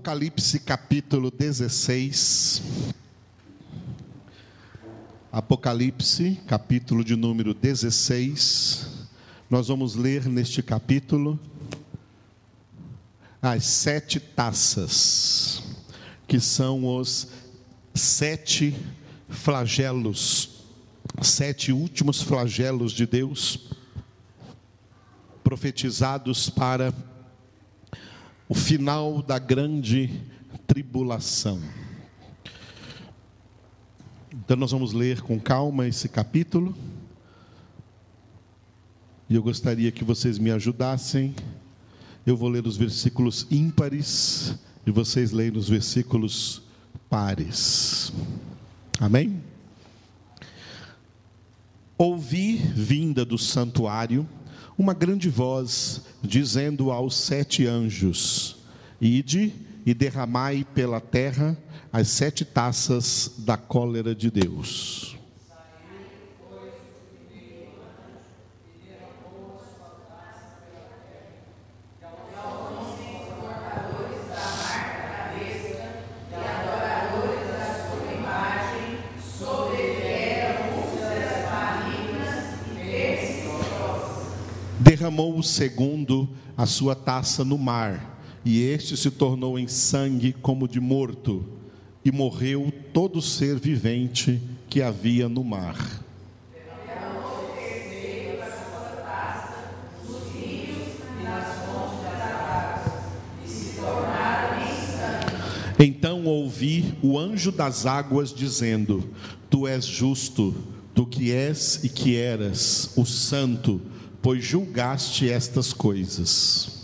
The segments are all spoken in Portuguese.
Apocalipse capítulo 16. Apocalipse, capítulo de número 16. Nós vamos ler neste capítulo as sete taças, que são os sete flagelos, sete últimos flagelos de Deus, profetizados para o final da grande tribulação. Então nós vamos ler com calma esse capítulo. E eu gostaria que vocês me ajudassem. Eu vou ler os versículos ímpares e vocês leem os versículos pares. Amém? Ouvi vinda do santuário uma grande voz dizendo aos sete anjos: Ide e derramai pela terra as sete taças da cólera de Deus. Derramou o segundo a sua taça no mar, e este se tornou em sangue como de morto, e morreu todo ser vivente que havia no mar. Então ouvi o anjo das águas dizendo: Tu és justo, tu que és e que eras, o santo, pois julgaste estas coisas.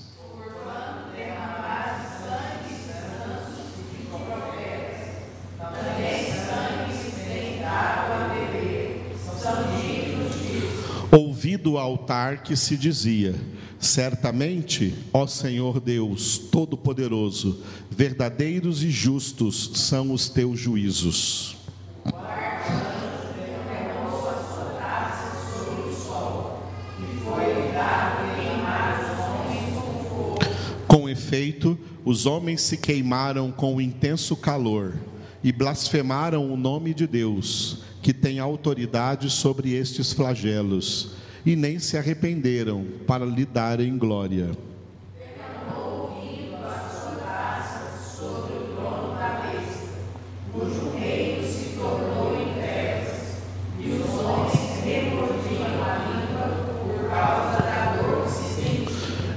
Ouvi do altar que se dizia: Certamente, ó Senhor Deus Todo-Poderoso, verdadeiros e justos são os teus juízos. Efeito, os homens se queimaram com intenso calor e blasfemaram o nome de Deus, que tem autoridade sobre estes flagelos, e nem se arrependeram para lhe darem glória.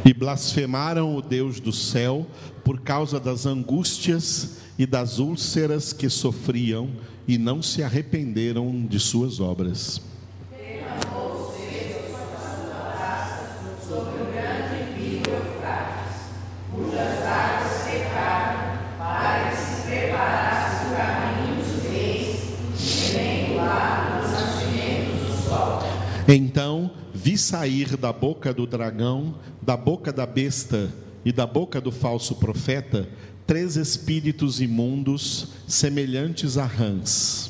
E blasfemaram o Deus do céu por causa das angústias e das úlceras que sofriam e não se arrependeram de suas obras. Então vi sair da boca do dragão, da boca da besta e da boca do falso profeta três espíritos imundos, semelhantes a rãs.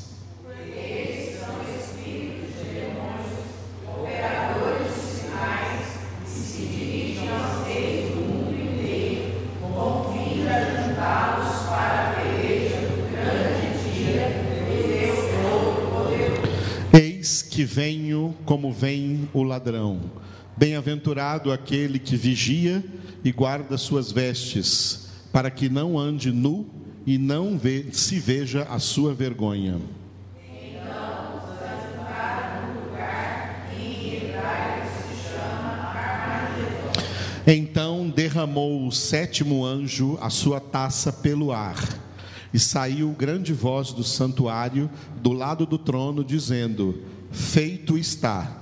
que como vem o ladrão. Bem-aventurado aquele que vigia e guarda suas vestes, para que não ande nu e não se veja a sua vergonha. Então derramou o sétimo anjo a sua taça pelo ar, e saiu grande voz do santuário do lado do trono, dizendo: feito está.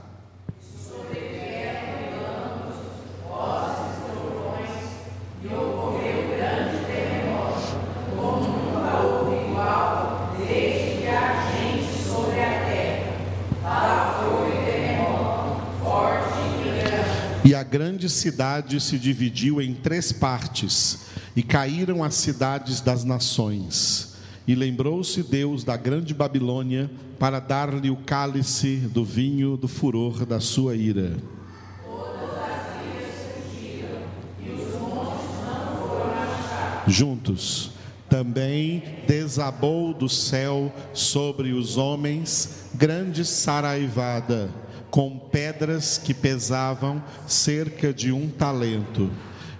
E a grande cidade se dividiu em três partes, e caíram as cidades das nações. E lembrou-se Deus da grande Babilônia para dar-lhe o cálice do vinho do furor da sua ira. Juntos. Também desabou do céu sobre os homens grande saraivada, com pedras que pesavam cerca de um talento.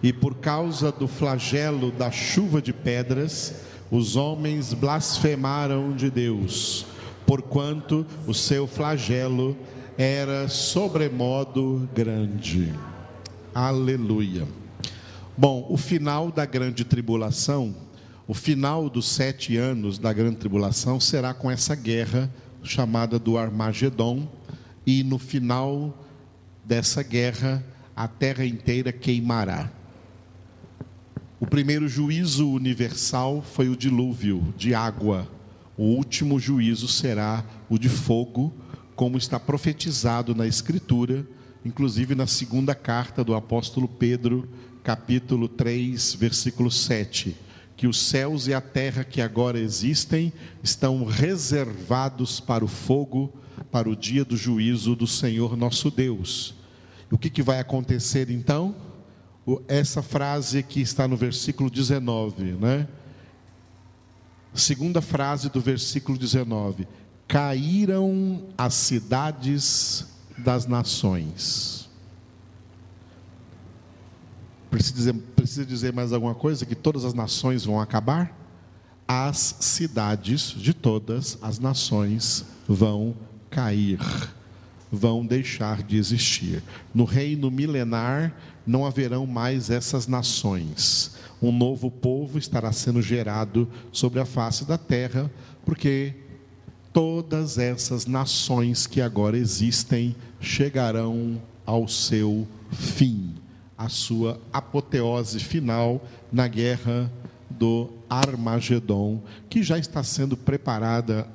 E por causa do flagelo da chuva de pedras, os homens blasfemaram de Deus, porquanto o seu flagelo era sobremodo grande. Aleluia. Bom, o final da grande tribulação, o final dos sete anos da grande tribulação será com essa guerra chamada do Armagedon, e no final dessa guerra a terra inteira queimará. O primeiro juízo universal foi o dilúvio de água. O último juízo será o de fogo, como está profetizado na Escritura inclusive na segunda carta do apóstolo Pedro, capítulo 3, versículo 7, que os céus e a terra que agora existem estão reservados para o fogo, para o dia do juízo do Senhor nosso Deus. O que, que vai acontecer então? Essa frase que está no versículo 19, né? Segunda frase do versículo 19: Caíram as cidades das nações. Precisa dizer, precisa dizer mais alguma coisa? Que todas as nações vão acabar? As cidades de todas as nações vão cair, vão deixar de existir. No reino milenar não haverão mais essas nações. Um novo povo estará sendo gerado sobre a face da terra, porque todas essas nações que agora existem chegarão ao seu fim, a sua apoteose final na guerra do Armagedon, que já está sendo preparada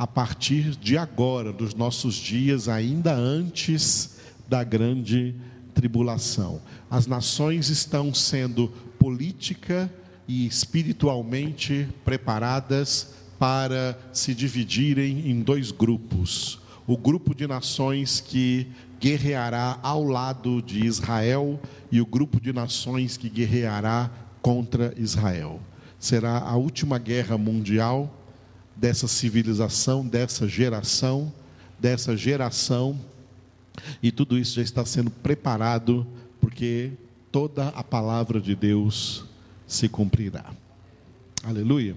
a partir de agora, dos nossos dias, ainda antes da grande tribulação. As nações estão sendo política e espiritualmente preparadas para se dividirem em dois grupos. O grupo de nações que guerreará ao lado de Israel e o grupo de nações que guerreará contra Israel. Será a última guerra mundial dessa civilização, dessa geração, dessa geração, e tudo isso já está sendo preparado porque toda a palavra de Deus se cumprirá. Aleluia.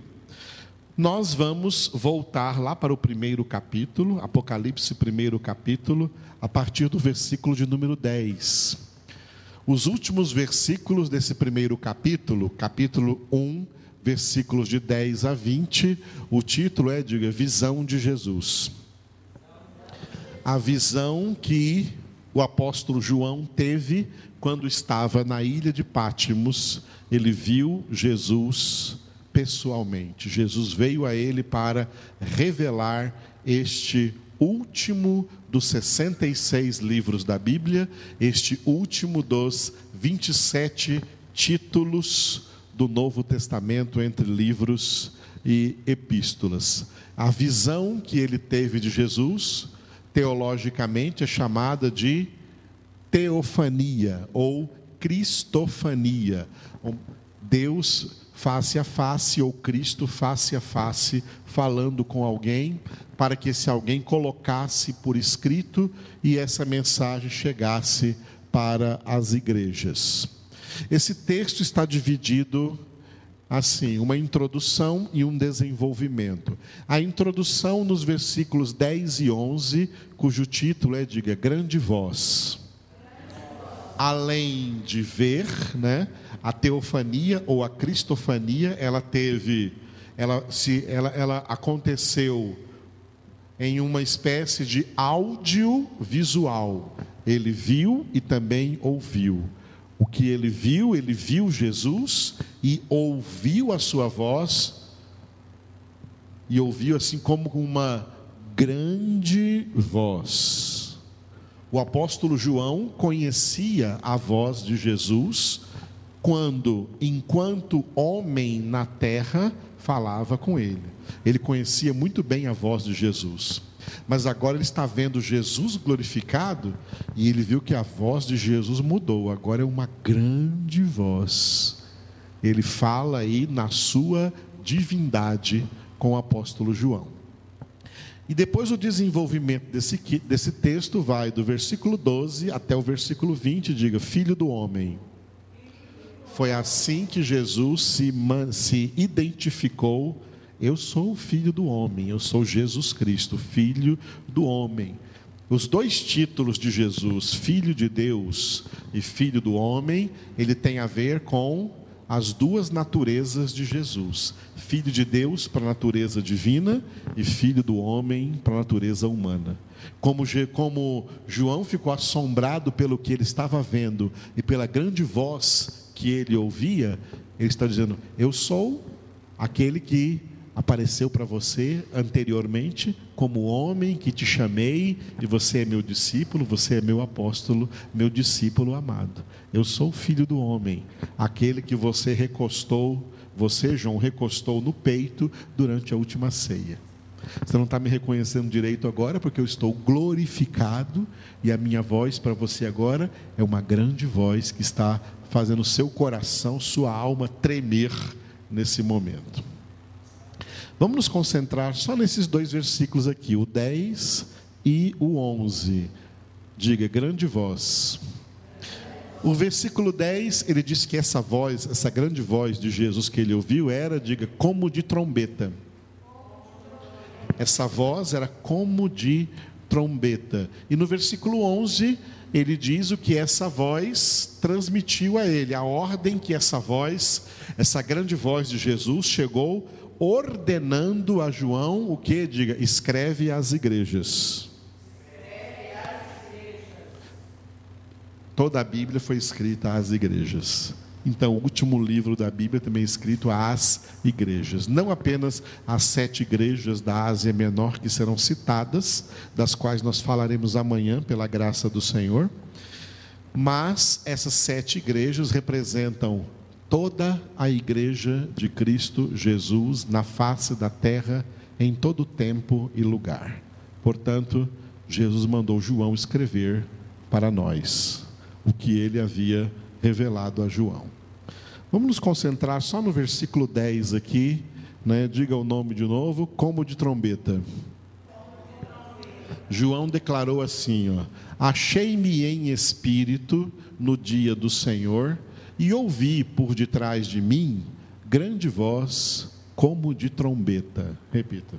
Nós vamos voltar lá para o primeiro capítulo, Apocalipse, primeiro capítulo, a partir do versículo de número 10. Os últimos versículos desse primeiro capítulo, capítulo 1, versículos de 10 a 20, o título é, diga, Visão de Jesus. A visão que o apóstolo João teve quando estava na ilha de Pátimos, ele viu Jesus pessoalmente. Jesus veio a ele para revelar este último dos 66 livros da Bíblia, este último dos 27 títulos do Novo Testamento entre livros e epístolas. A visão que ele teve de Jesus, teologicamente, é chamada de teofania ou cristofania. Deus face a face ou Cristo face a face falando com alguém, para que esse alguém colocasse por escrito e essa mensagem chegasse para as igrejas. Esse texto está dividido assim, uma introdução e um desenvolvimento. A introdução nos versículos 10 e 11, cujo título é diga grande voz. Além de ver, né? A teofania ou a cristofania, ela teve, ela, se, ela, ela aconteceu em uma espécie de audiovisual. Ele viu e também ouviu. O que ele viu, ele viu Jesus e ouviu a sua voz, e ouviu assim como uma grande voz. O apóstolo João conhecia a voz de Jesus quando, enquanto homem na terra, falava com ele. Ele conhecia muito bem a voz de Jesus. Mas agora ele está vendo Jesus glorificado e ele viu que a voz de Jesus mudou. Agora é uma grande voz ele fala aí na sua divindade com o apóstolo João. E depois o desenvolvimento desse, desse texto vai do versículo 12 até o versículo 20, diga: Filho do homem. Foi assim que Jesus se, se identificou. Eu sou o filho do homem, eu sou Jesus Cristo, filho do homem. Os dois títulos de Jesus, filho de Deus e filho do homem, ele tem a ver com as duas naturezas de Jesus: filho de Deus para a natureza divina e filho do homem para a natureza humana. Como, como João ficou assombrado pelo que ele estava vendo e pela grande voz que ele ouvia, ele está dizendo: Eu sou aquele que apareceu para você anteriormente como homem que te chamei e você é meu discípulo, você é meu apóstolo, meu discípulo amado. Eu sou o filho do homem, aquele que você recostou, você, João, recostou no peito durante a última ceia. Você não está me reconhecendo direito agora, porque eu estou glorificado e a minha voz para você agora é uma grande voz que está fazendo seu coração, sua alma tremer nesse momento. Vamos nos concentrar só nesses dois versículos aqui, o 10 e o 11. Diga, grande voz. O versículo 10, ele diz que essa voz, essa grande voz de Jesus que ele ouviu era, diga, como de trombeta. Essa voz era como de trombeta. E no versículo 11, ele diz o que essa voz transmitiu a ele, a ordem que essa voz, essa grande voz de Jesus chegou ordenando a João o que? Diga, escreve às igrejas. Toda a Bíblia foi escrita às igrejas. Então, o último livro da Bíblia também é escrito às igrejas. Não apenas as sete igrejas da Ásia Menor que serão citadas, das quais nós falaremos amanhã, pela graça do Senhor, mas essas sete igrejas representam toda a igreja de Cristo Jesus na face da terra, em todo tempo e lugar. Portanto, Jesus mandou João escrever para nós o que ele havia revelado a João. Vamos nos concentrar só no versículo 10 aqui, né? diga o nome de novo, como de trombeta. João declarou assim: Achei-me em espírito no dia do Senhor e ouvi por detrás de mim grande voz como de trombeta. Repita.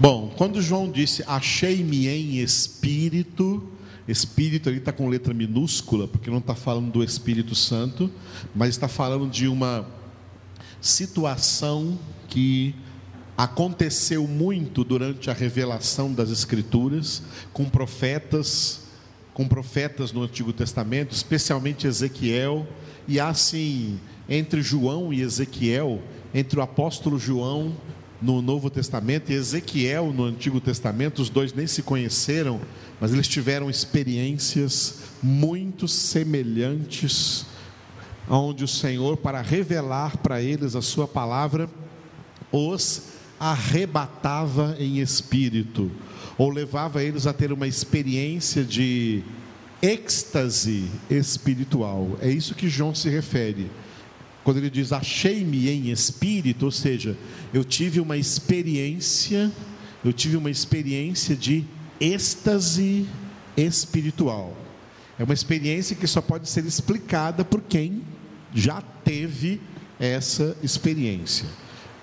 Bom, quando João disse achei-me em espírito, espírito ali está com letra minúscula, porque não está falando do Espírito Santo, mas está falando de uma situação que aconteceu muito durante a revelação das Escrituras, com profetas, com profetas no Antigo Testamento, especialmente Ezequiel, e assim, entre João e Ezequiel, entre o apóstolo João no Novo Testamento e Ezequiel no Antigo Testamento, os dois nem se conheceram, mas eles tiveram experiências muito semelhantes onde o Senhor, para revelar para eles a sua palavra, os arrebatava em espírito, ou levava eles a ter uma experiência de êxtase espiritual. É isso que João se refere. Quando ele diz achei-me em espírito, ou seja, eu tive uma experiência, eu tive uma experiência de êxtase espiritual. É uma experiência que só pode ser explicada por quem já teve essa experiência.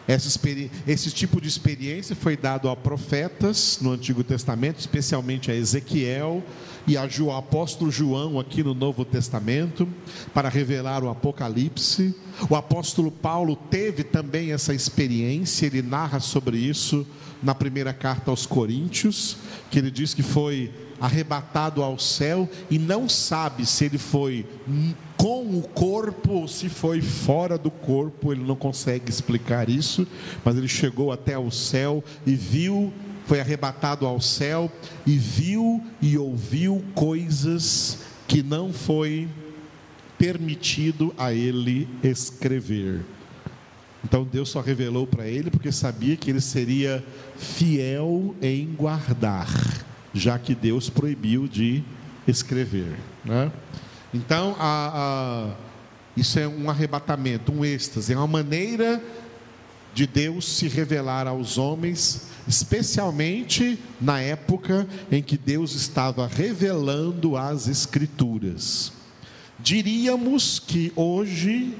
Essa experi esse tipo de experiência foi dado a profetas no Antigo Testamento, especialmente a Ezequiel e a Ju, apóstolo João aqui no Novo Testamento, para revelar o Apocalipse. O apóstolo Paulo teve também essa experiência, ele narra sobre isso na primeira carta aos Coríntios, que ele diz que foi arrebatado ao céu e não sabe se ele foi com o corpo ou se foi fora do corpo, ele não consegue explicar isso, mas ele chegou até o céu e viu, foi arrebatado ao céu e viu e ouviu coisas que não foi permitido a ele escrever. Então Deus só revelou para ele porque sabia que ele seria fiel em guardar, já que Deus proibiu de escrever. Né? Então, a, a, isso é um arrebatamento, um êxtase, é uma maneira de Deus se revelar aos homens, especialmente na época em que Deus estava revelando as Escrituras. Diríamos que hoje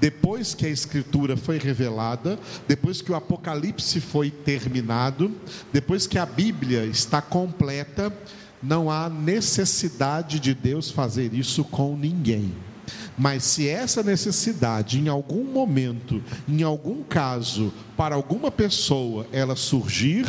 depois que a Escritura foi revelada, depois que o Apocalipse foi terminado, depois que a Bíblia está completa, não há necessidade de Deus fazer isso com ninguém. Mas se essa necessidade, em algum momento, em algum caso, para alguma pessoa, ela surgir,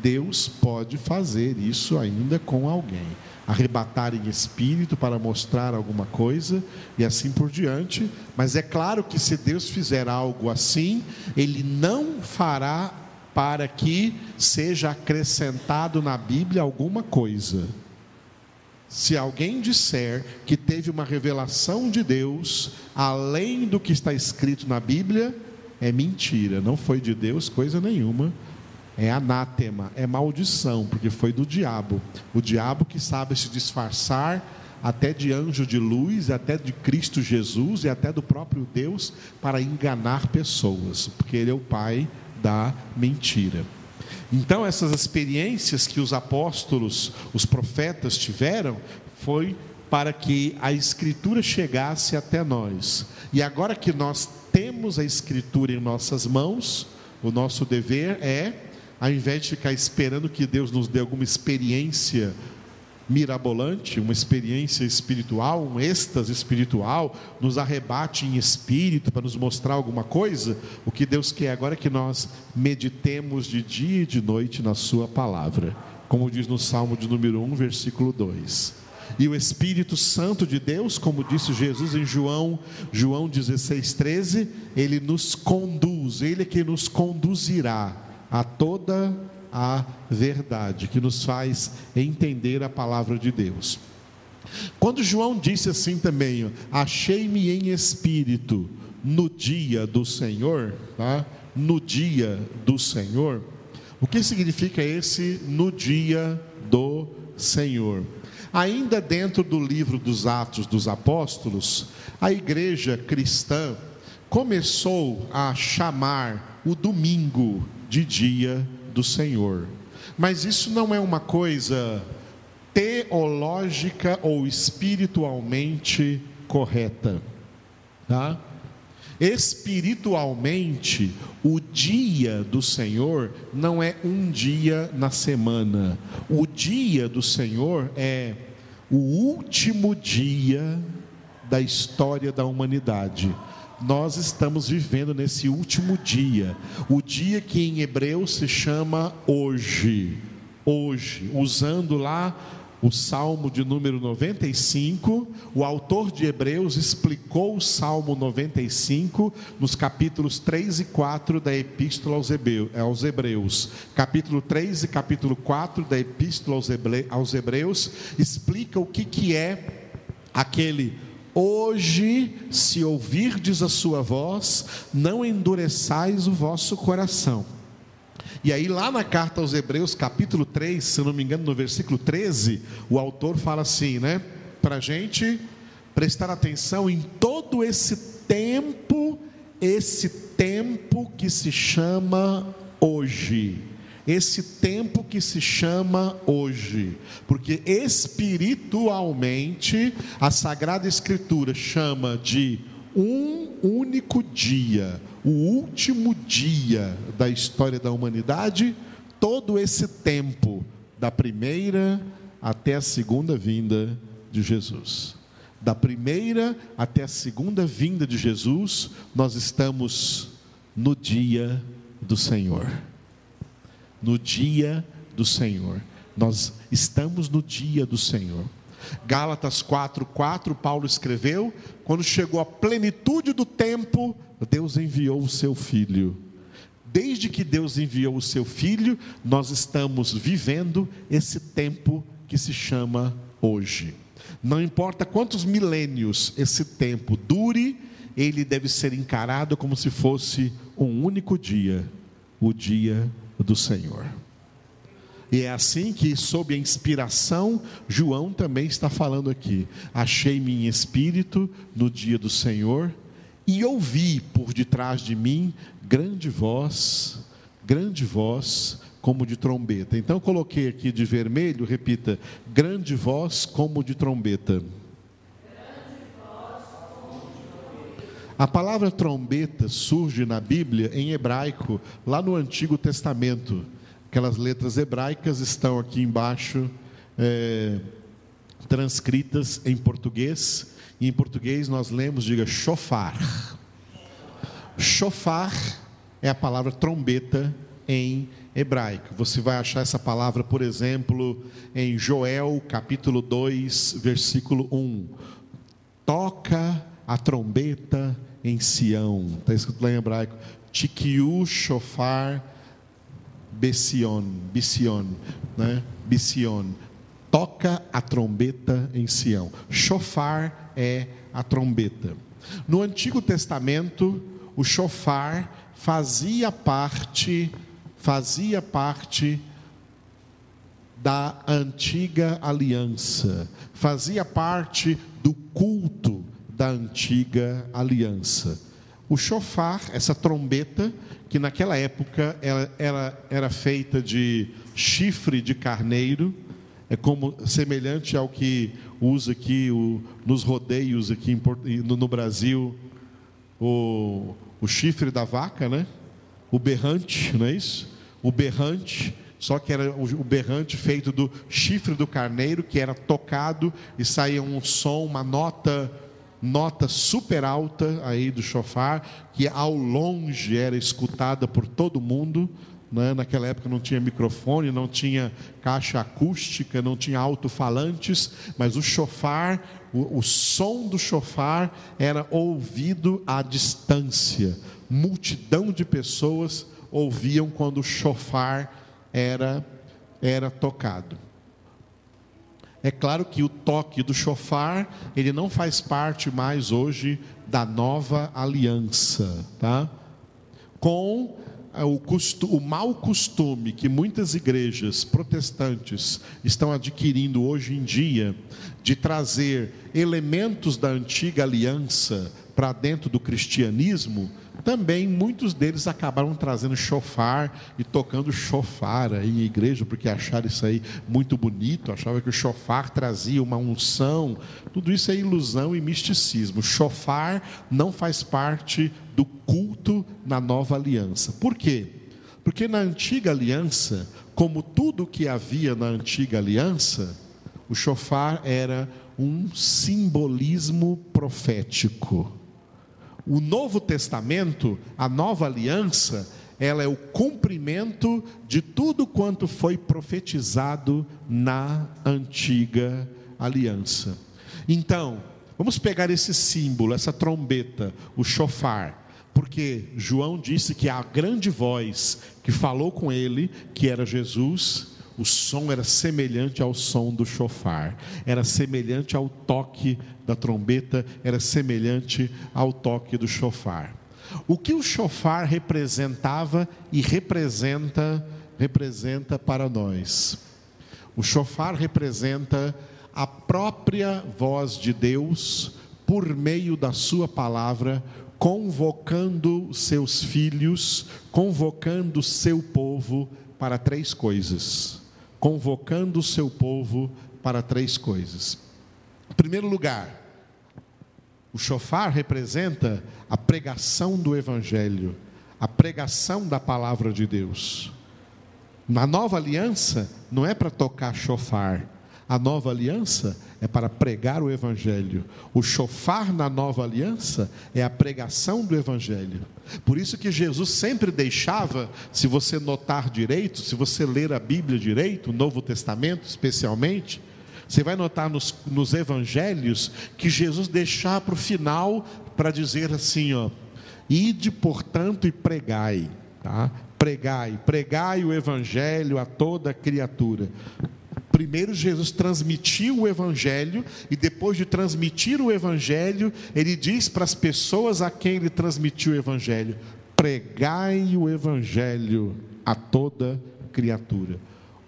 Deus pode fazer isso ainda com alguém arrebatar em espírito para mostrar alguma coisa e assim por diante. Mas é claro que se Deus fizer algo assim, Ele não fará para que seja acrescentado na Bíblia alguma coisa. Se alguém disser que teve uma revelação de Deus além do que está escrito na Bíblia, é mentira, não foi de Deus coisa nenhuma é anátema, é maldição, porque foi do diabo. O diabo que sabe se disfarçar até de anjo de luz, até de Cristo Jesus e até do próprio Deus para enganar pessoas, porque ele é o pai da mentira. Então, essas experiências que os apóstolos, os profetas tiveram, foi para que a Escritura chegasse até nós. E agora que nós temos a Escritura em nossas mãos, o nosso dever é ao invés de ficar esperando que Deus nos dê alguma experiência mirabolante, uma experiência espiritual, um êxtase espiritual, nos arrebate em espírito para nos mostrar alguma coisa, o que Deus quer agora é que nós meditemos de dia e de noite na Sua palavra, como diz no Salmo de número 1, versículo 2. E o Espírito Santo de Deus, como disse Jesus em João, João 16, 13, ele nos conduz, ele é que nos conduzirá a toda a verdade, que nos faz entender a palavra de Deus. Quando João disse assim também, achei-me em espírito no dia do Senhor, tá? no dia do Senhor, o que significa esse no dia do Senhor? Ainda dentro do livro dos Atos dos Apóstolos, a igreja cristã começou a chamar o domingo de dia do Senhor. Mas isso não é uma coisa teológica ou espiritualmente correta, tá? Espiritualmente, o dia do Senhor não é um dia na semana. O dia do Senhor é o último dia da história da humanidade nós estamos vivendo nesse último dia, o dia que em hebreu se chama hoje. Hoje, usando lá o Salmo de número 95, o autor de Hebreus explicou o Salmo 95 nos capítulos 3 e 4 da Epístola aos Hebreus. Capítulo 3 e capítulo 4 da Epístola aos Hebreus explica o que, que é aquele Hoje, se ouvirdes a sua voz, não endureçais o vosso coração. E aí, lá na carta aos Hebreus, capítulo 3, se não me engano, no versículo 13, o autor fala assim, né? Para a gente prestar atenção em todo esse tempo, esse tempo que se chama hoje esse tempo que se chama hoje, porque espiritualmente a Sagrada Escritura chama de um único dia, o último dia da história da humanidade, todo esse tempo, da primeira até a segunda vinda de Jesus. Da primeira até a segunda vinda de Jesus, nós estamos no dia do Senhor no dia do Senhor. Nós estamos no dia do Senhor. Gálatas 4:4 Paulo escreveu, quando chegou a plenitude do tempo, Deus enviou o seu filho. Desde que Deus enviou o seu filho, nós estamos vivendo esse tempo que se chama hoje. Não importa quantos milênios esse tempo dure, ele deve ser encarado como se fosse um único dia, o dia do Senhor. E é assim que, sob a inspiração, João também está falando aqui. Achei-me em espírito no dia do Senhor e ouvi por detrás de mim grande voz, grande voz como de trombeta. Então coloquei aqui de vermelho, repita, grande voz como de trombeta. A palavra trombeta surge na Bíblia em hebraico, lá no Antigo Testamento. Aquelas letras hebraicas estão aqui embaixo, é, transcritas em português. E em português nós lemos, diga, shofar. Shofar é a palavra trombeta em hebraico. Você vai achar essa palavra, por exemplo, em Joel capítulo 2, versículo 1. Toca a trombeta em Sião. Está escrito lá em hebraico. Tikiu shofar besion, bision, né? Bision. Toca a trombeta em Sião. Shofar é a trombeta. No Antigo Testamento, o shofar fazia parte fazia parte da antiga aliança, fazia parte do culto da antiga aliança. O chofar, essa trombeta, que naquela época era, era, era feita de chifre de carneiro, é como semelhante ao que usa aqui o, nos rodeios aqui em, no, no Brasil o, o chifre da vaca, né? o berrante, não é isso? O berrante, só que era o berrante feito do chifre do carneiro, que era tocado e saía um som, uma nota, nota super alta aí do chofar, que ao longe era escutada por todo mundo. Né? Naquela época não tinha microfone, não tinha caixa acústica, não tinha alto-falantes, mas o chofar, o, o som do chofar era ouvido à distância multidão de pessoas ouviam quando o chofar era, era tocado. É claro que o toque do chofar, ele não faz parte mais hoje da nova aliança, tá? Com o, costu, o mau costume que muitas igrejas protestantes estão adquirindo hoje em dia de trazer elementos da antiga aliança para dentro do cristianismo, também muitos deles acabaram trazendo chofar e tocando chofar aí em igreja, porque acharam isso aí muito bonito, achavam que o chofar trazia uma unção. Tudo isso é ilusão e misticismo. Chofar não faz parte do culto na nova aliança. Por quê? Porque na antiga aliança, como tudo que havia na antiga aliança, o chofar era um simbolismo profético. O Novo Testamento, a nova aliança, ela é o cumprimento de tudo quanto foi profetizado na antiga aliança. Então, vamos pegar esse símbolo, essa trombeta, o chofar, porque João disse que a grande voz que falou com ele, que era Jesus, o som era semelhante ao som do chofar, era semelhante ao toque da trombeta, era semelhante ao toque do chofar. O que o chofar representava e representa, representa para nós? O chofar representa a própria voz de Deus por meio da sua palavra, convocando seus filhos, convocando seu povo para três coisas convocando o seu povo para três coisas. Em primeiro lugar, o chofar representa a pregação do Evangelho, a pregação da palavra de Deus. Na nova aliança, não é para tocar chofar, a nova aliança é para pregar o Evangelho. O chofar na nova aliança é a pregação do Evangelho. Por isso que Jesus sempre deixava, se você notar direito, se você ler a Bíblia direito, o Novo Testamento especialmente, você vai notar nos, nos Evangelhos que Jesus deixava para o final para dizer assim: ó, ide portanto e pregai, tá? Pregai, pregai o Evangelho a toda criatura. Primeiro, Jesus transmitiu o Evangelho, e depois de transmitir o Evangelho, ele diz para as pessoas a quem ele transmitiu o Evangelho: pregai o Evangelho a toda criatura.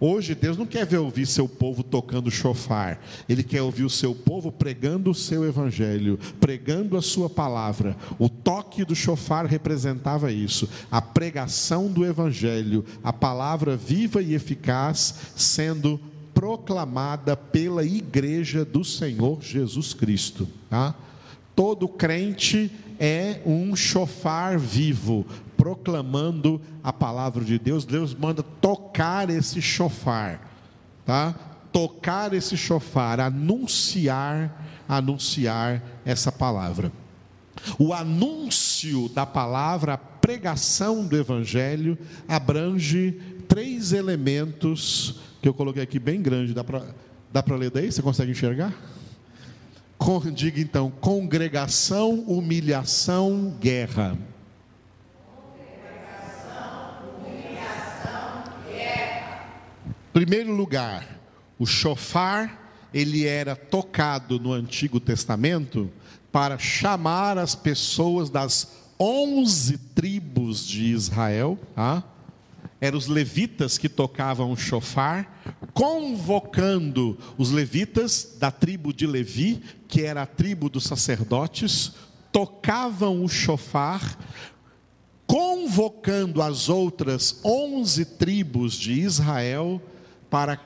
Hoje Deus não quer ver ouvir seu povo tocando chofar, Ele quer ouvir o seu povo pregando o seu evangelho, pregando a sua palavra. O toque do chofar representava isso, a pregação do evangelho, a palavra viva e eficaz sendo proclamada pela igreja do Senhor Jesus Cristo. Tá? Todo crente é um chofar vivo, proclamando a palavra de Deus. Deus manda tocar esse chofar, tá? Tocar esse chofar, anunciar, anunciar essa palavra. O anúncio da palavra, a pregação do evangelho abrange três elementos que eu coloquei aqui bem grande. Dá para dá ler daí? Você consegue enxergar? diga então: congregação, humilhação, guerra. Primeiro lugar, o chofar, ele era tocado no Antigo Testamento para chamar as pessoas das onze tribos de Israel, tá? Eram os levitas que tocavam o chofar, convocando os levitas da tribo de Levi, que era a tribo dos sacerdotes, tocavam o chofar, convocando as outras onze tribos de Israel para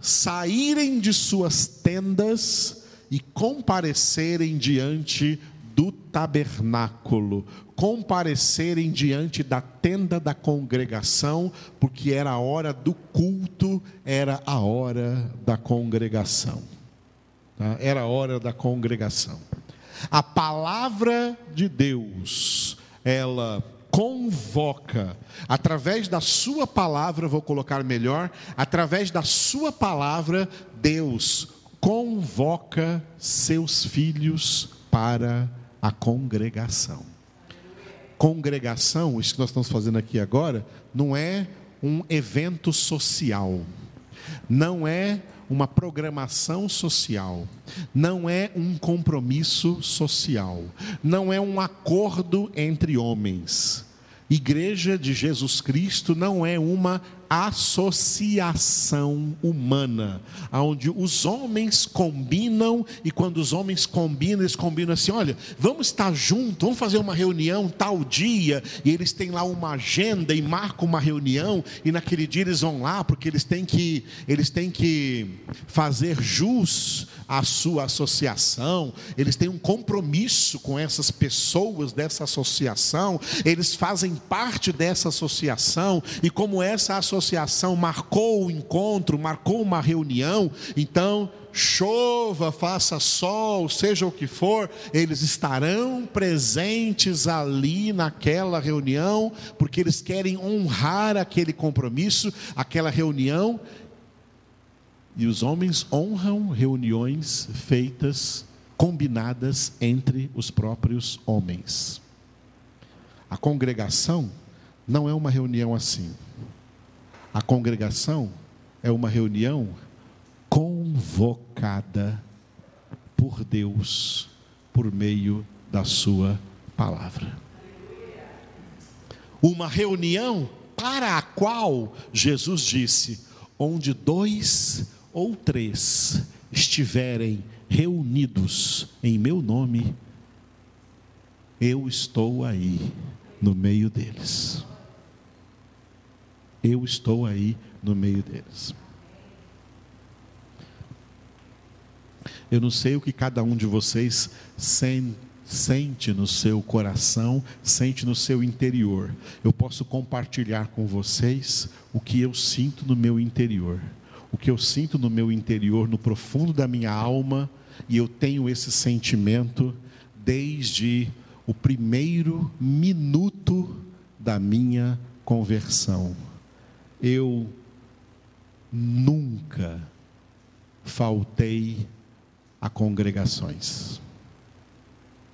saírem de suas tendas e comparecerem diante do tabernáculo, comparecerem diante da tenda da congregação, porque era a hora do culto, era a hora da congregação. Tá? Era a hora da congregação. A palavra de Deus, ela convoca, através da Sua palavra, vou colocar melhor, através da Sua palavra, Deus convoca seus filhos para a congregação. Congregação, isso que nós estamos fazendo aqui agora, não é um evento social, não é uma programação social, não é um compromisso social, não é um acordo entre homens. Igreja de Jesus Cristo não é uma associação humana, onde os homens combinam e quando os homens combinam, eles combinam assim: olha, vamos estar juntos, vamos fazer uma reunião tal dia, e eles têm lá uma agenda e marcam uma reunião, e naquele dia eles vão lá, porque eles têm que, eles têm que fazer jus à sua associação, eles têm um compromisso com essas pessoas dessa associação, eles fazem parte dessa associação, e como essa associação associação marcou o encontro, marcou uma reunião, então chova, faça sol, seja o que for, eles estarão presentes ali naquela reunião, porque eles querem honrar aquele compromisso, aquela reunião. E os homens honram reuniões feitas, combinadas entre os próprios homens. A congregação não é uma reunião assim. A congregação é uma reunião convocada por Deus por meio da Sua palavra. Uma reunião para a qual Jesus disse: onde dois ou três estiverem reunidos em meu nome, eu estou aí no meio deles eu estou aí no meio deles. Eu não sei o que cada um de vocês sente no seu coração, sente no seu interior. Eu posso compartilhar com vocês o que eu sinto no meu interior. O que eu sinto no meu interior, no profundo da minha alma, e eu tenho esse sentimento desde o primeiro minuto da minha conversão eu nunca faltei a congregações.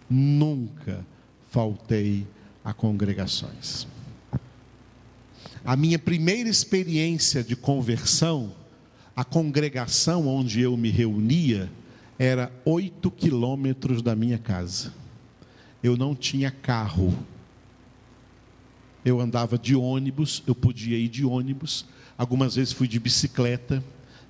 Nunca faltei a congregações. A minha primeira experiência de conversão a congregação onde eu me reunia era oito quilômetros da minha casa. Eu não tinha carro. Eu andava de ônibus, eu podia ir de ônibus. Algumas vezes fui de bicicleta.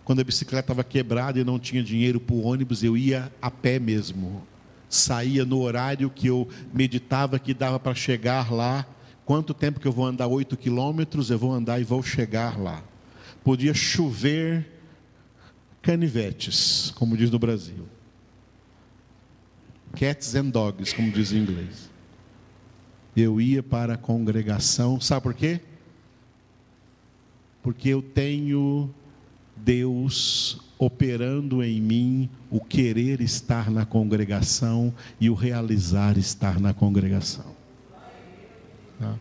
Quando a bicicleta estava quebrada e não tinha dinheiro para o ônibus, eu ia a pé mesmo. Saía no horário que eu meditava que dava para chegar lá. Quanto tempo que eu vou andar? Oito quilômetros, eu vou andar e vou chegar lá. Podia chover canivetes, como diz no Brasil. Cats and dogs, como diz em inglês. Eu ia para a congregação, sabe por quê? Porque eu tenho Deus operando em mim o querer estar na congregação e o realizar estar na congregação. Tá?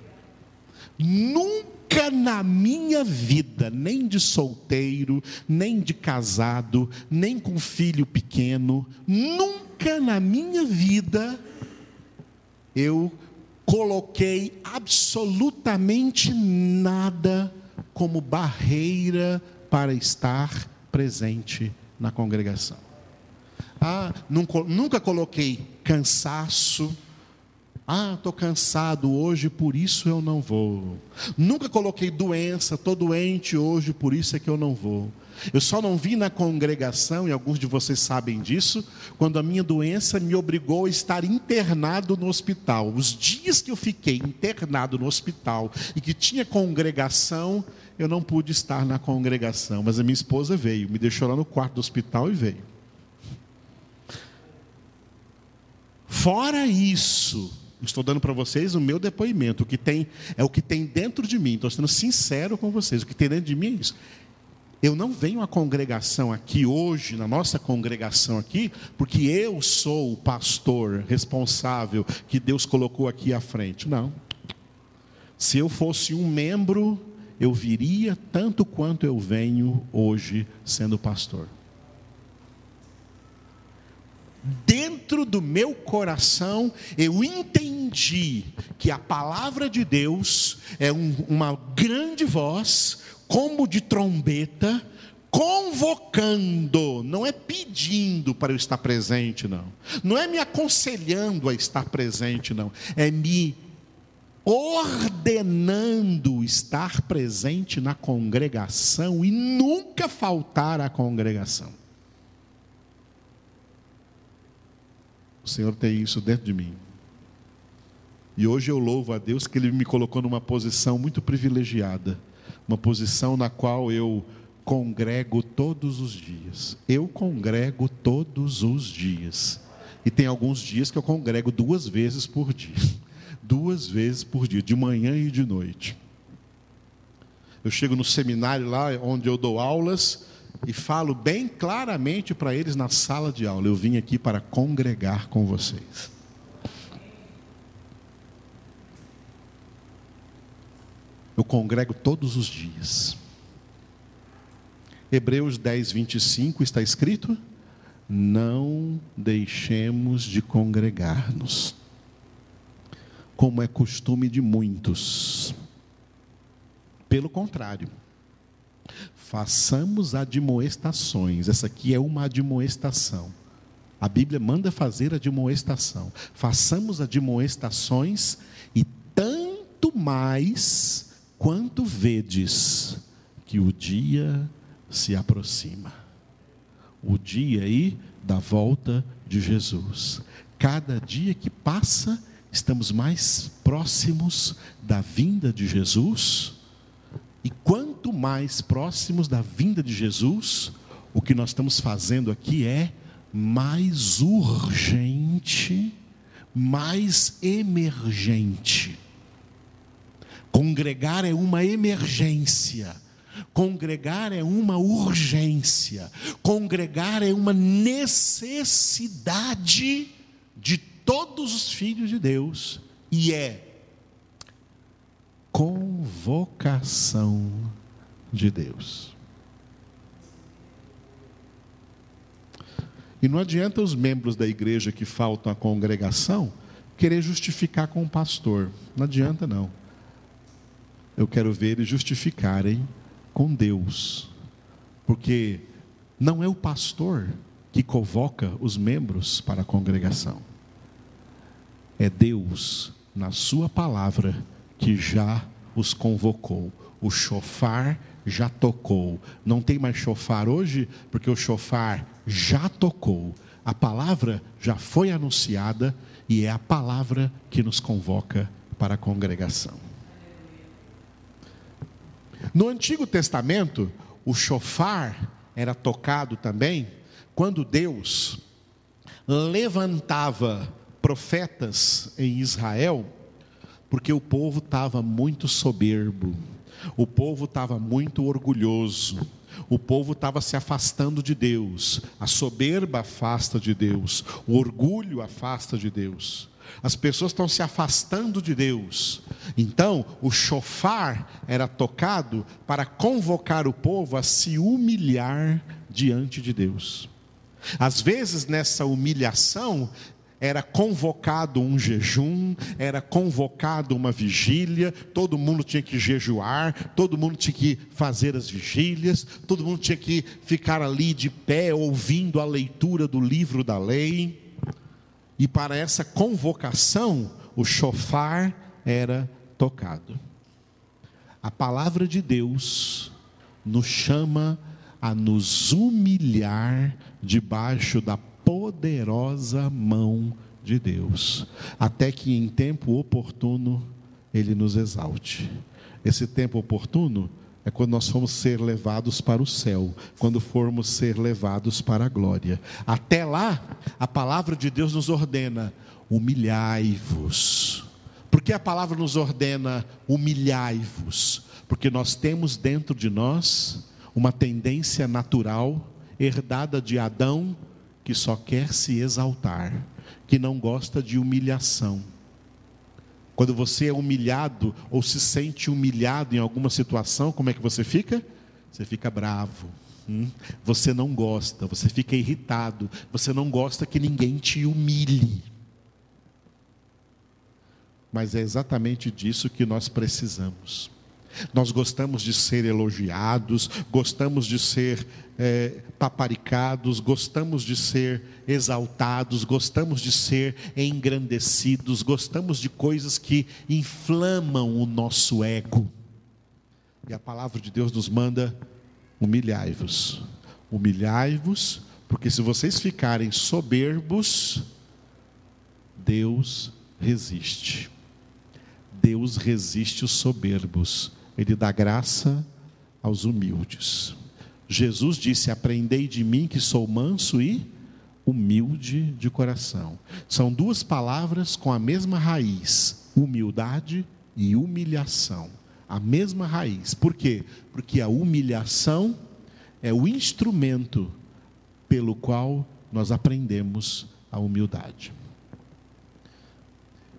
Nunca na minha vida, nem de solteiro, nem de casado, nem com filho pequeno, nunca na minha vida eu coloquei absolutamente nada como barreira para estar presente na congregação. Ah, nunca, nunca coloquei cansaço. Ah, estou cansado hoje, por isso eu não vou. Nunca coloquei doença, estou doente hoje, por isso é que eu não vou. Eu só não vim na congregação, e alguns de vocês sabem disso, quando a minha doença me obrigou a estar internado no hospital. Os dias que eu fiquei internado no hospital e que tinha congregação, eu não pude estar na congregação, mas a minha esposa veio, me deixou lá no quarto do hospital e veio. Fora isso, estou dando para vocês o meu depoimento, o que tem é o que tem dentro de mim. Estou sendo sincero com vocês, o que tem dentro de mim é isso. Eu não venho à congregação aqui hoje, na nossa congregação aqui, porque eu sou o pastor responsável que Deus colocou aqui à frente. Não. Se eu fosse um membro eu viria tanto quanto eu venho hoje sendo pastor. Dentro do meu coração, eu entendi que a palavra de Deus é um, uma grande voz, como de trombeta, convocando, não é pedindo para eu estar presente, não. Não é me aconselhando a estar presente, não. É me ordenando estar presente na congregação e nunca faltar à congregação. O Senhor tem isso dentro de mim. E hoje eu louvo a Deus que Ele me colocou numa posição muito privilegiada, uma posição na qual eu congrego todos os dias. Eu congrego todos os dias. E tem alguns dias que eu congrego duas vezes por dia duas vezes por dia, de manhã e de noite. Eu chego no seminário lá onde eu dou aulas e falo bem claramente para eles na sala de aula: eu vim aqui para congregar com vocês. Eu congrego todos os dias. Hebreus 10, 25 está escrito: Não deixemos de congregar-nos como é costume de muitos. Pelo contrário, façamos admoestações. Essa aqui é uma admoestação. A Bíblia manda fazer admoestação. Façamos admoestações e tanto mais quanto vedes que o dia se aproxima. O dia aí da volta de Jesus. Cada dia que passa, estamos mais próximos da vinda de Jesus, e quanto mais próximos da vinda de Jesus, o que nós estamos fazendo aqui é mais urgente, mais emergente. Congregar é uma emergência. Congregar é uma urgência. Congregar é uma necessidade de todos os filhos de Deus e é convocação de Deus. E não adianta os membros da igreja que faltam à congregação querer justificar com o pastor. Não adianta, não. Eu quero ver eles justificarem com Deus. Porque não é o pastor que convoca os membros para a congregação. É Deus, na Sua palavra, que já os convocou. O chofar já tocou. Não tem mais chofar hoje, porque o chofar já tocou. A palavra já foi anunciada e é a palavra que nos convoca para a congregação. No Antigo Testamento, o chofar era tocado também quando Deus levantava profetas em Israel, porque o povo estava muito soberbo, o povo estava muito orgulhoso, o povo estava se afastando de Deus, a soberba afasta de Deus, o orgulho afasta de Deus. As pessoas estão se afastando de Deus. Então, o chofar era tocado para convocar o povo a se humilhar diante de Deus. Às vezes, nessa humilhação, era convocado um jejum, era convocado uma vigília, todo mundo tinha que jejuar, todo mundo tinha que fazer as vigílias, todo mundo tinha que ficar ali de pé ouvindo a leitura do livro da lei. E para essa convocação, o chofar era tocado. A palavra de Deus nos chama a nos humilhar debaixo da poderosa mão de Deus, até que em tempo oportuno ele nos exalte. Esse tempo oportuno é quando nós formos ser levados para o céu, quando formos ser levados para a glória. Até lá, a palavra de Deus nos ordena: humilhai-vos. Por que a palavra nos ordena humilhai-vos? Porque nós temos dentro de nós uma tendência natural herdada de Adão que só quer se exaltar, que não gosta de humilhação. Quando você é humilhado ou se sente humilhado em alguma situação, como é que você fica? Você fica bravo. Hum? Você não gosta, você fica irritado, você não gosta que ninguém te humilhe. Mas é exatamente disso que nós precisamos. Nós gostamos de ser elogiados, gostamos de ser é, paparicados, gostamos de ser exaltados, gostamos de ser engrandecidos, gostamos de coisas que inflamam o nosso ego. E a palavra de Deus nos manda: humilhai-vos, humilhai-vos, porque se vocês ficarem soberbos, Deus resiste. Deus resiste os soberbos ele dá graça aos humildes. Jesus disse: Aprendei de mim que sou manso e humilde de coração. São duas palavras com a mesma raiz: humildade e humilhação. A mesma raiz. Por quê? Porque a humilhação é o instrumento pelo qual nós aprendemos a humildade.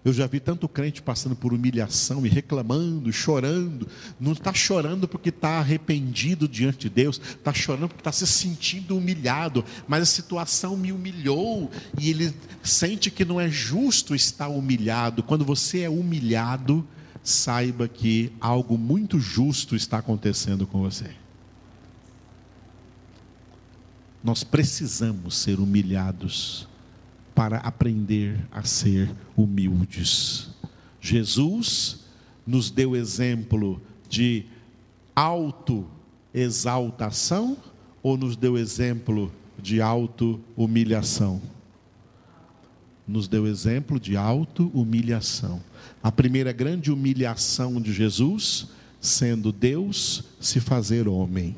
Eu já vi tanto crente passando por humilhação e reclamando, chorando. Não está chorando porque está arrependido diante de Deus, está chorando porque está se sentindo humilhado. Mas a situação me humilhou e ele sente que não é justo estar humilhado. Quando você é humilhado, saiba que algo muito justo está acontecendo com você. Nós precisamos ser humilhados para aprender a ser humildes. Jesus nos deu exemplo de auto-exaltação ou nos deu exemplo de auto-humilhação? Nos deu exemplo de auto-humilhação. A primeira grande humilhação de Jesus, sendo Deus se fazer homem.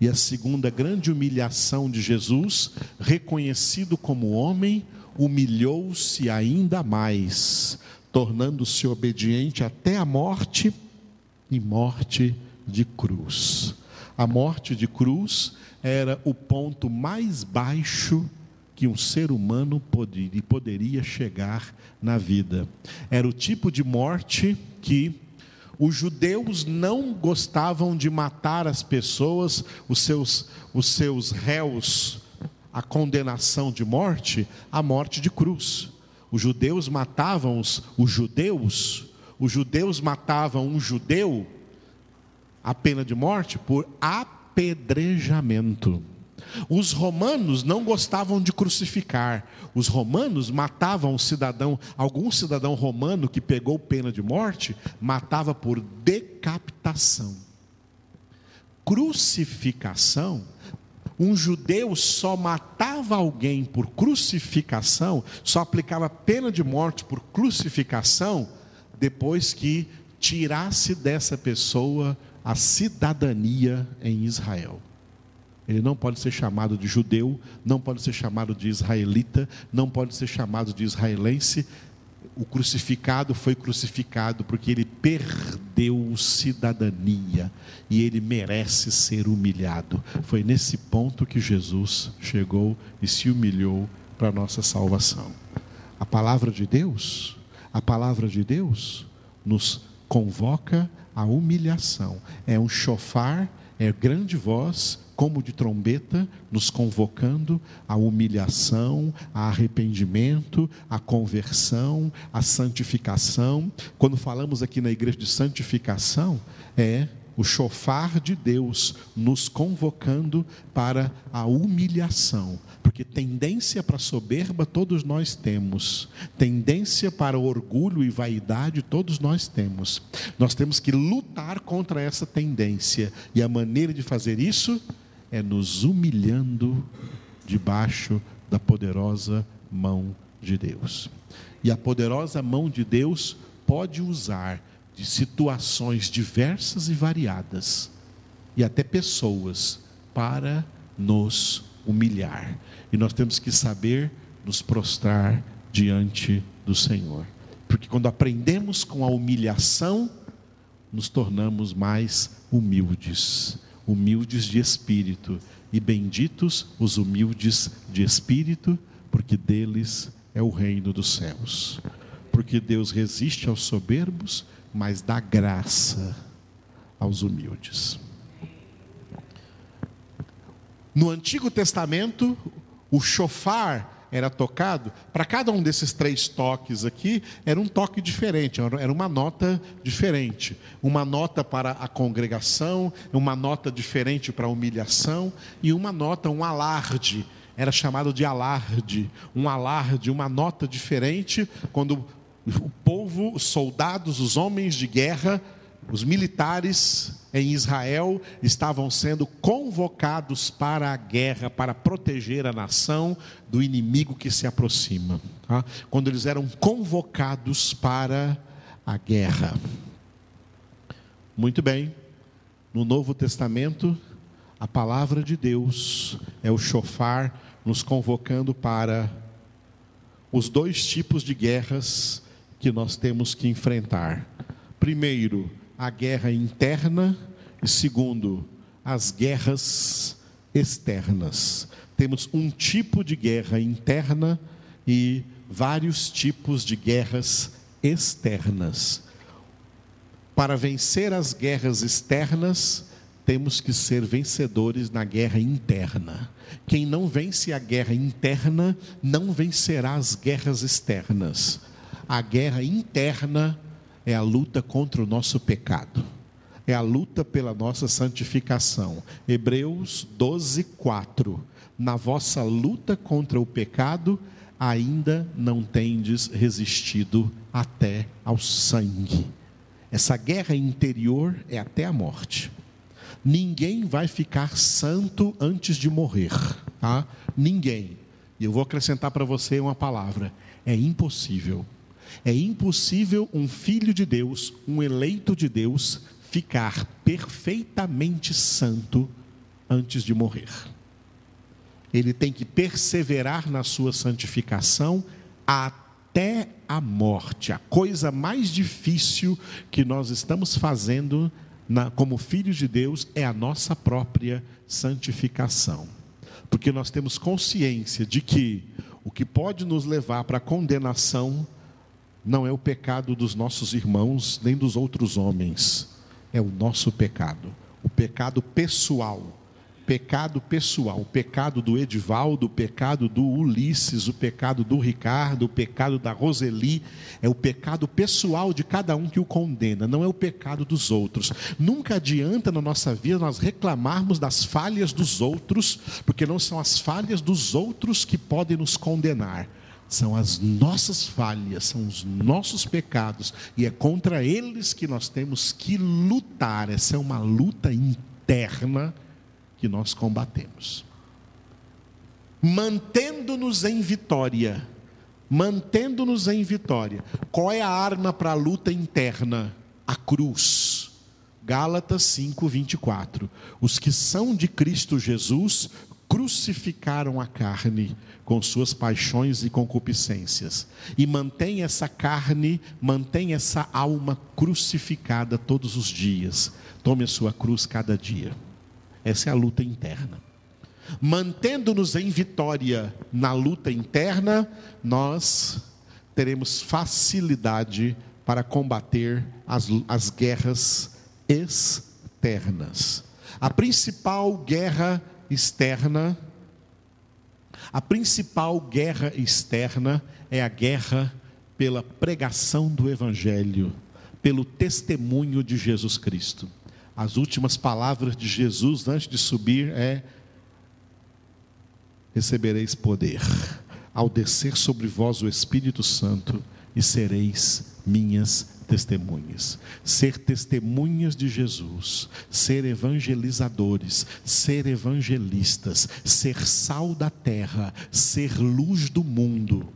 E a segunda grande humilhação de Jesus, reconhecido como homem, humilhou-se ainda mais, tornando-se obediente até a morte e morte de cruz. A morte de cruz era o ponto mais baixo que um ser humano poderia, chegar na vida. Era o tipo de morte que os judeus não gostavam de matar as pessoas, os seus, os seus réus a condenação de morte, a morte de cruz. Os judeus matavam os, os judeus, os judeus matavam um judeu a pena de morte por apedrejamento. Os romanos não gostavam de crucificar. Os romanos matavam um cidadão, algum cidadão romano que pegou pena de morte, matava por decapitação. Crucificação, um judeu só matava alguém por crucificação, só aplicava pena de morte por crucificação, depois que tirasse dessa pessoa a cidadania em Israel. Ele não pode ser chamado de judeu, não pode ser chamado de israelita, não pode ser chamado de israelense. O crucificado foi crucificado porque ele perdeu cidadania e ele merece ser humilhado. Foi nesse ponto que Jesus chegou e se humilhou para a nossa salvação. A palavra de Deus, a palavra de Deus nos convoca à humilhação. É um chofar, é grande voz como de trombeta, nos convocando à humilhação, a arrependimento, à conversão, à santificação. Quando falamos aqui na igreja de santificação, é o chofar de Deus nos convocando para a humilhação, porque tendência para soberba todos nós temos, tendência para orgulho e vaidade todos nós temos. Nós temos que lutar contra essa tendência, e a maneira de fazer isso é nos humilhando debaixo da poderosa mão de Deus. E a poderosa mão de Deus pode usar de situações diversas e variadas, e até pessoas, para nos humilhar. E nós temos que saber nos prostrar diante do Senhor. Porque quando aprendemos com a humilhação, nos tornamos mais humildes, humildes de espírito, e benditos os humildes de espírito, porque deles é o reino dos céus. Porque Deus resiste aos soberbos, mas dá graça aos humildes. No Antigo Testamento, o chofar era tocado, para cada um desses três toques aqui, era um toque diferente, era uma nota diferente. Uma nota para a congregação, uma nota diferente para a humilhação, e uma nota, um alarde, era chamado de alarde. Um alarde, uma nota diferente, quando o povo, os soldados, os homens de guerra, os militares em Israel estavam sendo convocados para a guerra, para proteger a nação do inimigo que se aproxima. Tá? Quando eles eram convocados para a guerra. Muito bem, no Novo Testamento, a palavra de Deus é o chofar nos convocando para os dois tipos de guerras que nós temos que enfrentar. Primeiro, a guerra interna e segundo, as guerras externas. Temos um tipo de guerra interna e vários tipos de guerras externas. Para vencer as guerras externas, temos que ser vencedores na guerra interna. Quem não vence a guerra interna, não vencerá as guerras externas. A guerra interna é a luta contra o nosso pecado, é a luta pela nossa santificação. Hebreus 12, 4. Na vossa luta contra o pecado, ainda não tendes resistido até ao sangue. Essa guerra interior é até a morte. Ninguém vai ficar santo antes de morrer, tá? Ninguém. E eu vou acrescentar para você uma palavra: é impossível. É impossível um filho de Deus, um eleito de Deus, ficar perfeitamente santo antes de morrer. Ele tem que perseverar na sua santificação até a morte. A coisa mais difícil que nós estamos fazendo na, como filhos de Deus é a nossa própria santificação. Porque nós temos consciência de que o que pode nos levar para a condenação não é o pecado dos nossos irmãos nem dos outros homens, é o nosso pecado, o pecado pessoal. Pecado pessoal, o pecado do Edivaldo, o pecado do Ulisses, o pecado do Ricardo, o pecado da Roseli, é o pecado pessoal de cada um que o condena, não é o pecado dos outros. Nunca adianta na nossa vida nós reclamarmos das falhas dos outros, porque não são as falhas dos outros que podem nos condenar. São as nossas falhas, são os nossos pecados, e é contra eles que nós temos que lutar. Essa é uma luta interna que nós combatemos. Mantendo-nos em vitória, mantendo-nos em vitória. Qual é a arma para a luta interna? A cruz. Gálatas 5:24. Os que são de Cristo Jesus crucificaram a carne com suas paixões e concupiscências. E mantém essa carne, mantém essa alma crucificada todos os dias. Tome a sua cruz cada dia. Essa é a luta interna. Mantendo-nos em vitória na luta interna, nós teremos facilidade para combater as, as guerras externas. A principal guerra externa, a principal guerra externa é a guerra pela pregação do Evangelho, pelo testemunho de Jesus Cristo. As últimas palavras de Jesus antes de subir é: recebereis poder. Ao descer sobre vós o Espírito Santo e sereis minhas testemunhas. Ser testemunhas de Jesus, ser evangelizadores, ser evangelistas, ser sal da terra, ser luz do mundo,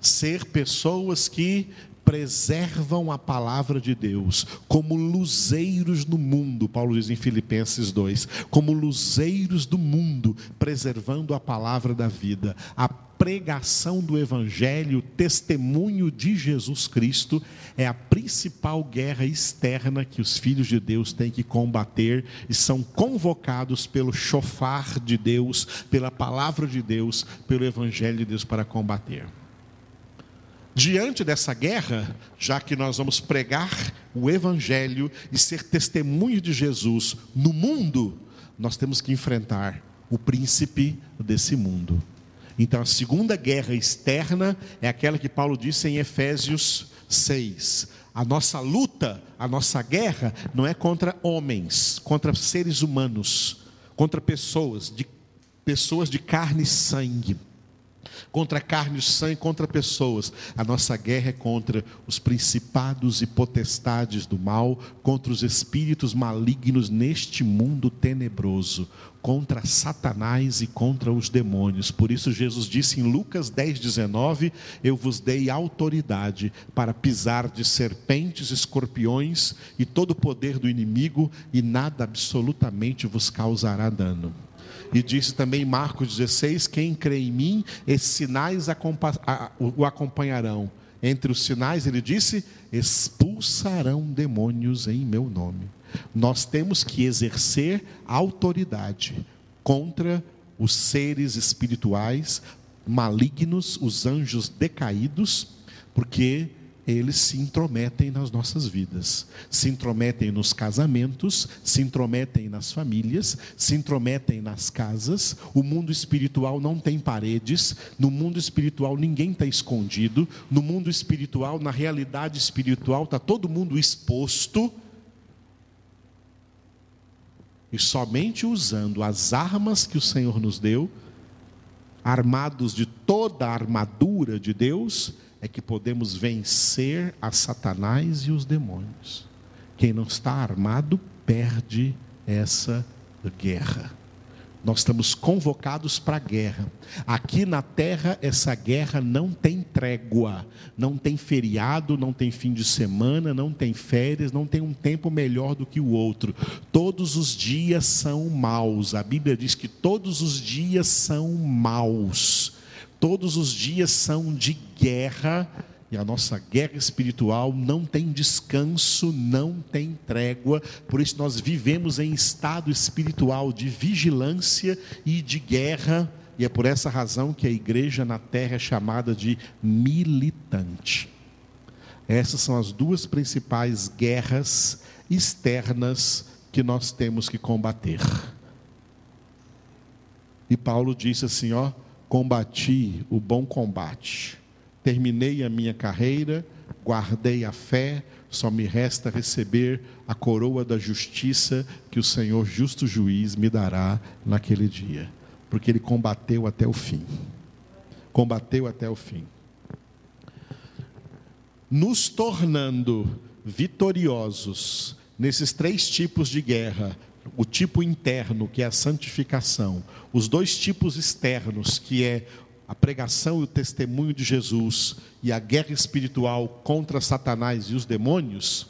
ser pessoas que preservam a palavra de Deus como luzeiros no mundo, Paulo diz em Filipenses 2, como luzeiros do mundo, preservando a palavra da vida. A pregação do evangelho, testemunho de Jesus Cristo é a principal guerra externa que os filhos de Deus têm que combater e são convocados pelo chofar de Deus, pela palavra de Deus, pelo evangelho de Deus para combater. Diante dessa guerra, já que nós vamos pregar o Evangelho e ser testemunho de Jesus no mundo, nós temos que enfrentar o príncipe desse mundo. Então, a segunda guerra externa é aquela que Paulo disse em Efésios 6. A nossa luta, a nossa guerra, não é contra homens, contra seres humanos, contra pessoas, de, pessoas de carne e sangue contra carne e sangue, contra pessoas. A nossa guerra é contra os principados e potestades do mal, contra os espíritos malignos neste mundo tenebroso, contra Satanás e contra os demônios. Por isso, Jesus disse em Lucas 10, 19: Eu vos dei autoridade para pisar de serpentes, escorpiões e todo o poder do inimigo, e nada absolutamente vos causará dano. E disse também Marcos 16: Quem crê em mim, esses sinais o acompanharão. Entre os sinais, ele disse: expulsarão demônios em meu nome. Nós temos que exercer autoridade contra os seres espirituais malignos, os anjos decaídos, porque eles se intrometem nas nossas vidas, se intrometem nos casamentos, se intrometem nas famílias, se intrometem nas casas. O mundo espiritual não tem paredes, no mundo espiritual ninguém está escondido, no mundo espiritual, na realidade espiritual, está todo mundo exposto. E somente usando as armas que o Senhor nos deu, armados de toda a armadura de Deus, é que podemos vencer a Satanás e os demônios. Quem não está armado perde essa guerra. Nós estamos convocados para a guerra. Aqui na terra, essa guerra não tem trégua, não tem feriado, não tem fim de semana, não tem férias, não tem um tempo melhor do que o outro. Todos os dias são maus. A Bíblia diz que todos os dias são maus. Todos os dias são de guerra, e a nossa guerra espiritual não tem descanso, não tem trégua, por isso nós vivemos em estado espiritual de vigilância e de guerra, e é por essa razão que a igreja na terra é chamada de militante. Essas são as duas principais guerras externas que nós temos que combater. E Paulo disse assim: Ó, combati o bom combate, terminei a minha carreira, guardei a fé, só me resta receber a coroa da justiça que o Senhor, justo juiz, me dará naquele dia, porque ele combateu até o fim. Combateu até o fim. Nos tornando vitoriosos nesses três tipos de guerra o tipo interno, que é a santificação, os dois tipos externos, que é a pregação e o testemunho de Jesus e a guerra espiritual contra Satanás e os demônios,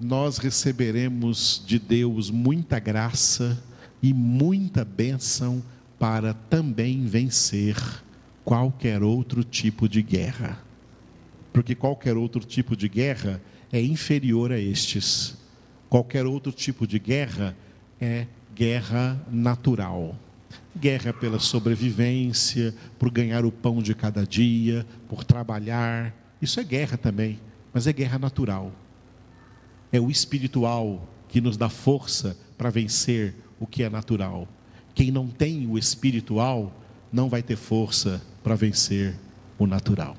nós receberemos de Deus muita graça e muita bênção para também vencer qualquer outro tipo de guerra. Porque qualquer outro tipo de guerra é inferior a estes. Qualquer outro tipo de guerra é guerra natural. Guerra pela sobrevivência, por ganhar o pão de cada dia, por trabalhar. Isso é guerra também, mas é guerra natural. É o espiritual que nos dá força para vencer o que é natural. Quem não tem o espiritual não vai ter força para vencer o natural.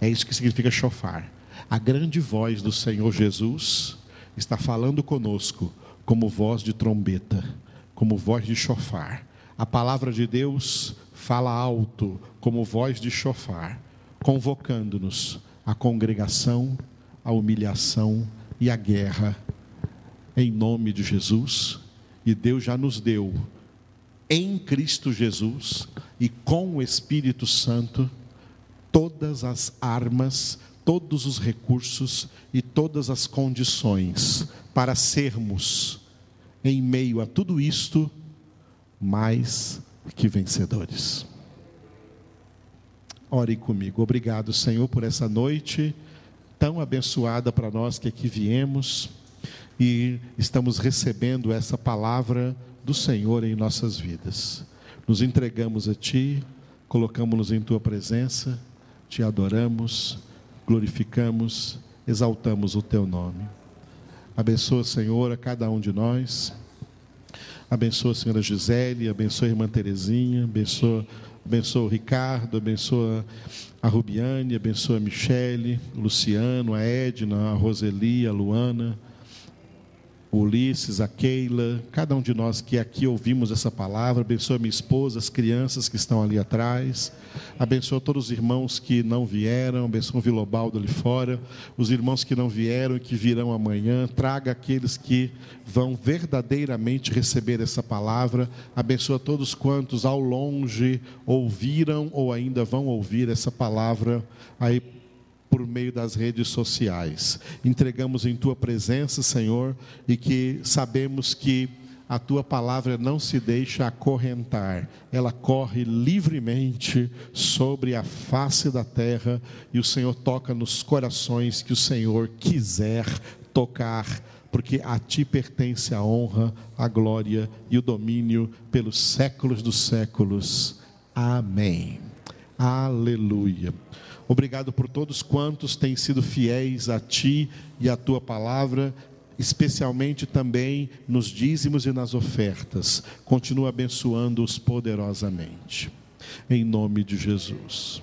É isso que significa chofar. A grande voz do Senhor Jesus está falando conosco como voz de trombeta, como voz de chofar. A palavra de Deus fala alto como voz de chofar, convocando-nos à congregação, à humilhação e à guerra em nome de Jesus. E Deus já nos deu em Cristo Jesus e com o Espírito Santo todas as armas todos os recursos e todas as condições para sermos, em meio a tudo isto, mais que vencedores. Ore comigo. Obrigado, Senhor, por essa noite tão abençoada para nós que aqui viemos e estamos recebendo essa palavra do Senhor em nossas vidas. Nos entregamos a Ti, colocamos-nos em Tua presença, te adoramos glorificamos, exaltamos o teu nome. Abençoa, Senhor, a cada um de nós. Abençoa a senhora Gisele, abençoa a irmã Terezinha, abençoa, abençoa o Ricardo, abençoa a Rubiane, abençoa a Michele, o Luciano, a Edna, a Roseli, a Luana o Ulisses, a Keila, cada um de nós que aqui ouvimos essa palavra, abençoa minha esposa, as crianças que estão ali atrás, abençoa todos os irmãos que não vieram, abençoa o Vilobaldo ali fora, os irmãos que não vieram e que virão amanhã, traga aqueles que vão verdadeiramente receber essa palavra, abençoa todos quantos ao longe ouviram ou ainda vão ouvir essa palavra aí por meio das redes sociais. Entregamos em tua presença, Senhor, e que sabemos que a tua palavra não se deixa acorrentar, ela corre livremente sobre a face da terra e o Senhor toca nos corações que o Senhor quiser tocar, porque a ti pertence a honra, a glória e o domínio pelos séculos dos séculos. Amém. Aleluia. Obrigado por todos quantos têm sido fiéis a Ti e à Tua palavra, especialmente também nos dízimos e nas ofertas. Continua abençoando-os poderosamente. Em nome de Jesus.